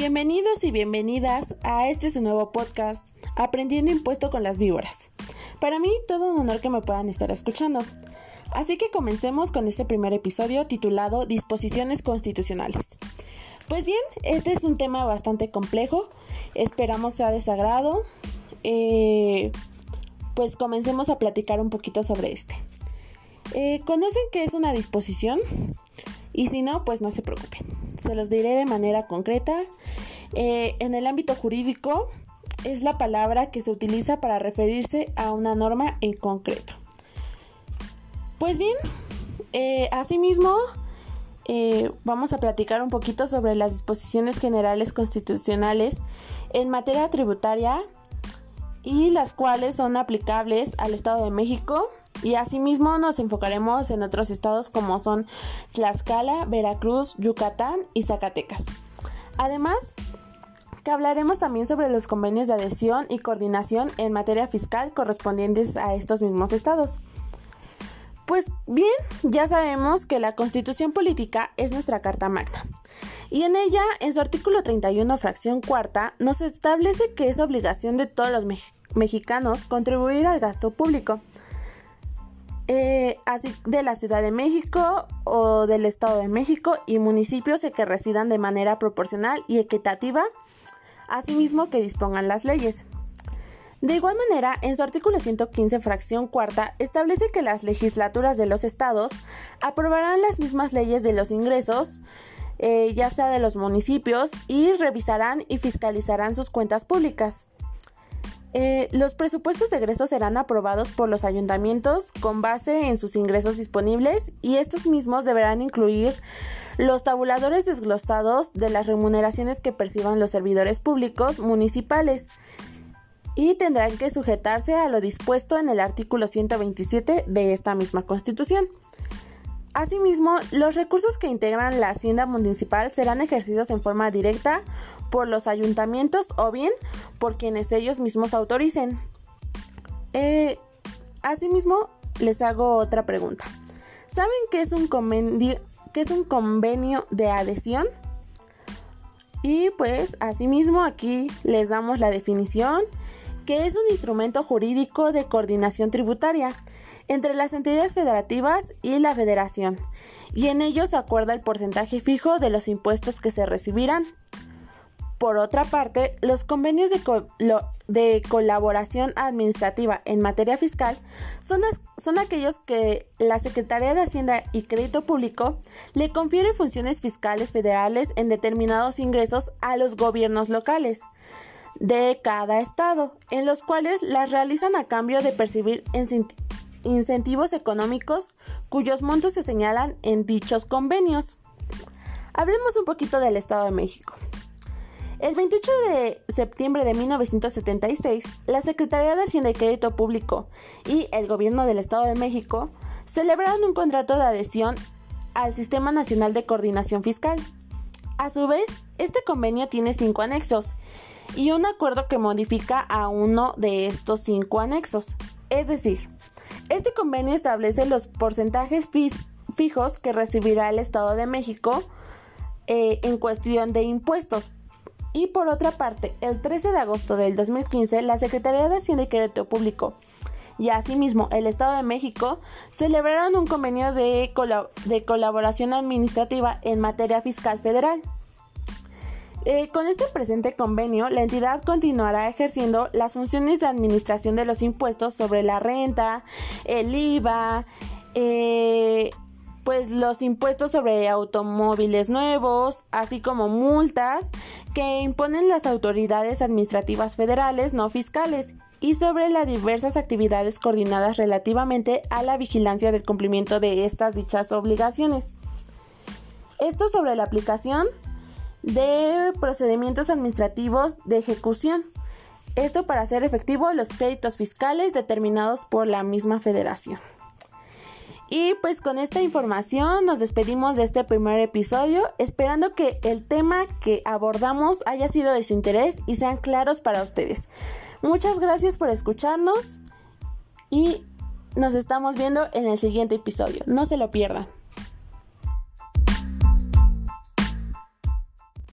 Bienvenidos y bienvenidas a este nuevo podcast, Aprendiendo Impuesto con las Víboras. Para mí todo un honor que me puedan estar escuchando. Así que comencemos con este primer episodio titulado Disposiciones Constitucionales. Pues bien, este es un tema bastante complejo, esperamos sea desagrado. Eh, pues comencemos a platicar un poquito sobre este. Eh, ¿Conocen qué es una disposición? Y si no, pues no se preocupen. Se los diré de manera concreta. Eh, en el ámbito jurídico es la palabra que se utiliza para referirse a una norma en concreto. Pues bien, eh, asimismo, eh, vamos a platicar un poquito sobre las disposiciones generales constitucionales en materia tributaria y las cuales son aplicables al Estado de México, y asimismo nos enfocaremos en otros estados como son Tlaxcala, Veracruz, Yucatán y Zacatecas. Además, que hablaremos también sobre los convenios de adhesión y coordinación en materia fiscal correspondientes a estos mismos estados. Pues bien, ya sabemos que la Constitución Política es nuestra Carta Magna. Y en ella, en su artículo 31, fracción cuarta, nos establece que es obligación de todos los mexicanos contribuir al gasto público eh, así de la Ciudad de México o del Estado de México y municipios que residan de manera proporcional y equitativa, asimismo que dispongan las leyes. De igual manera, en su artículo 115, fracción cuarta, establece que las legislaturas de los estados aprobarán las mismas leyes de los ingresos, eh, ya sea de los municipios, y revisarán y fiscalizarán sus cuentas públicas. Eh, los presupuestos de egresos serán aprobados por los ayuntamientos con base en sus ingresos disponibles y estos mismos deberán incluir los tabuladores desglosados de las remuneraciones que perciban los servidores públicos municipales y tendrán que sujetarse a lo dispuesto en el artículo 127 de esta misma Constitución. Asimismo, los recursos que integran la hacienda municipal serán ejercidos en forma directa por los ayuntamientos o bien por quienes ellos mismos autoricen. Eh, asimismo, les hago otra pregunta. ¿Saben qué es un convenio, qué es un convenio de adhesión? Y pues, asimismo, aquí les damos la definición, que es un instrumento jurídico de coordinación tributaria entre las entidades federativas y la federación, y en ellos se acuerda el porcentaje fijo de los impuestos que se recibirán. Por otra parte, los convenios de, colaboración administrativa en materia fiscal son, aquellos que la Secretaría de Hacienda y Crédito Público le confiere funciones fiscales federales en determinados ingresos a los gobiernos locales de cada estado, en los cuales las realizan a cambio de percibir incentivos económicos cuyos montos se señalan en dichos convenios. Hablemos un poquito del Estado de México. El 28 de septiembre de 1976, la Secretaría de Hacienda y Crédito Público y el Gobierno del Estado de México celebraron un contrato de adhesión al Sistema Nacional de Coordinación Fiscal. A su vez, este convenio tiene cinco anexos y un acuerdo que modifica a uno de estos cinco anexos. Es decir, este convenio establece los porcentajes fijos que recibirá el Estado de México eh, en cuestión de impuestos. Y por otra parte, el 13 de agosto del 2015, la Secretaría de Hacienda y Crédito Público y asimismo el Estado de México celebraron un convenio de colaboración administrativa en materia fiscal federal. Eh, con este presente convenio, la entidad continuará ejerciendo las funciones de administración de los impuestos sobre la renta, el IVA, eh, pues los impuestos sobre automóviles nuevos, así como multas que imponen las autoridades administrativas federales no fiscales y sobre las diversas actividades coordinadas relativamente a la vigilancia del cumplimiento de estas dichas obligaciones. Esto sobre la aplicación de procedimientos administrativos de ejecución. Esto para hacer efectivo los créditos fiscales determinados por la misma federación. Y pues con esta información nos despedimos de este primer episodio, esperando que el tema que abordamos haya sido de su interés y sean claros para ustedes. Muchas gracias por escucharnos y nos estamos viendo en el siguiente episodio. No se lo pierdan.